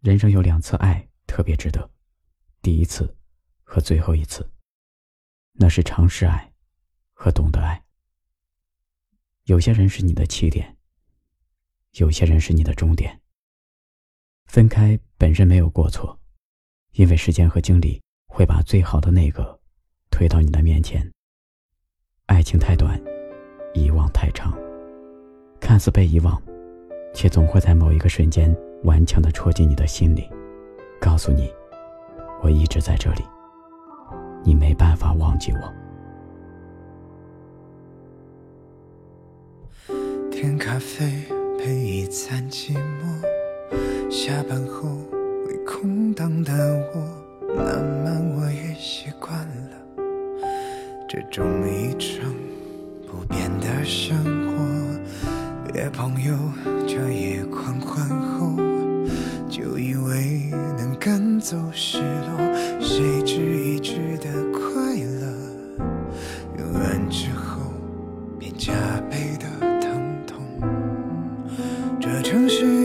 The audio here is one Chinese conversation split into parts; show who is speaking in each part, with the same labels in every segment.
Speaker 1: 人生有两次爱特别值得，第一次和最后一次。那是尝试爱和懂得爱。有些人是你的起点，有些人是你的终点。分开本身没有过错，因为时间和精力会把最好的那个推到你的面前。爱情太短，遗忘太长。看似被遗忘，却总会在某一个瞬间顽强地戳进你的心里，告诉你，我一直在这里。你没办法忘记我。
Speaker 2: 点咖啡配一餐寂寞，下班后会空荡的我，慢慢我也习惯了这种一成不变的生活。约朋友这夜狂欢后以为能赶走失落，谁知一直的快乐，用完之后便加倍的疼痛。这城市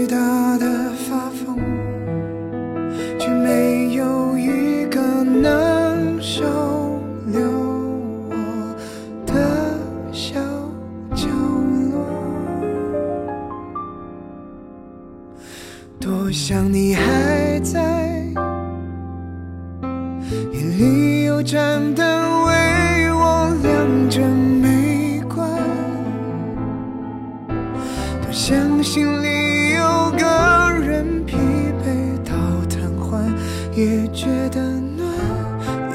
Speaker 2: 多想你还在，夜里有盏灯为我亮着没关。多想心里有个人，疲惫到瘫痪。也觉得暖，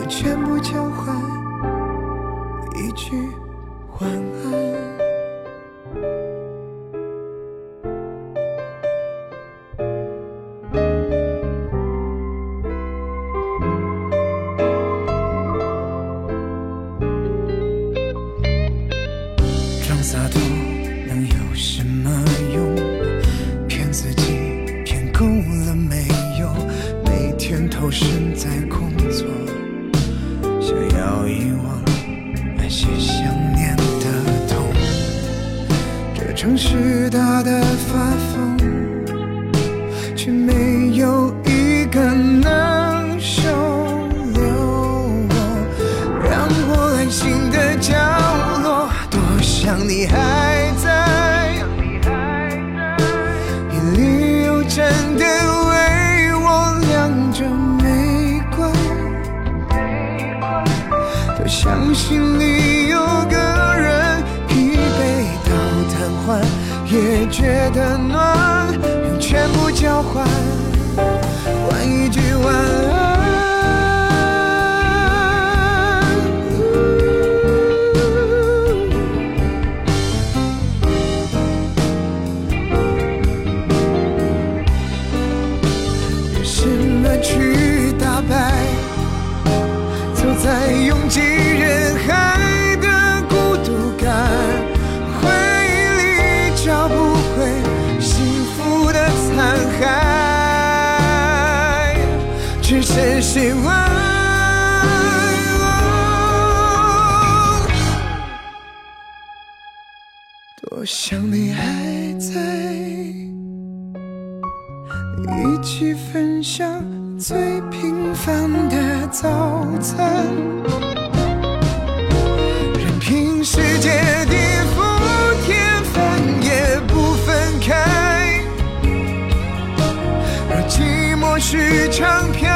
Speaker 2: 又全部交换一句晚安。洒脱能有什么用？骗自己骗够了没有？每天？投身在工作，想要遗忘那些想念的痛。这城市大的发疯相信你有个人，疲惫到瘫痪，也觉得暖，用全部交，换。只剩希望。多想你还在，一起分享最平凡的早餐，任凭世界地覆天翻也不分开，若寂寞是场漂。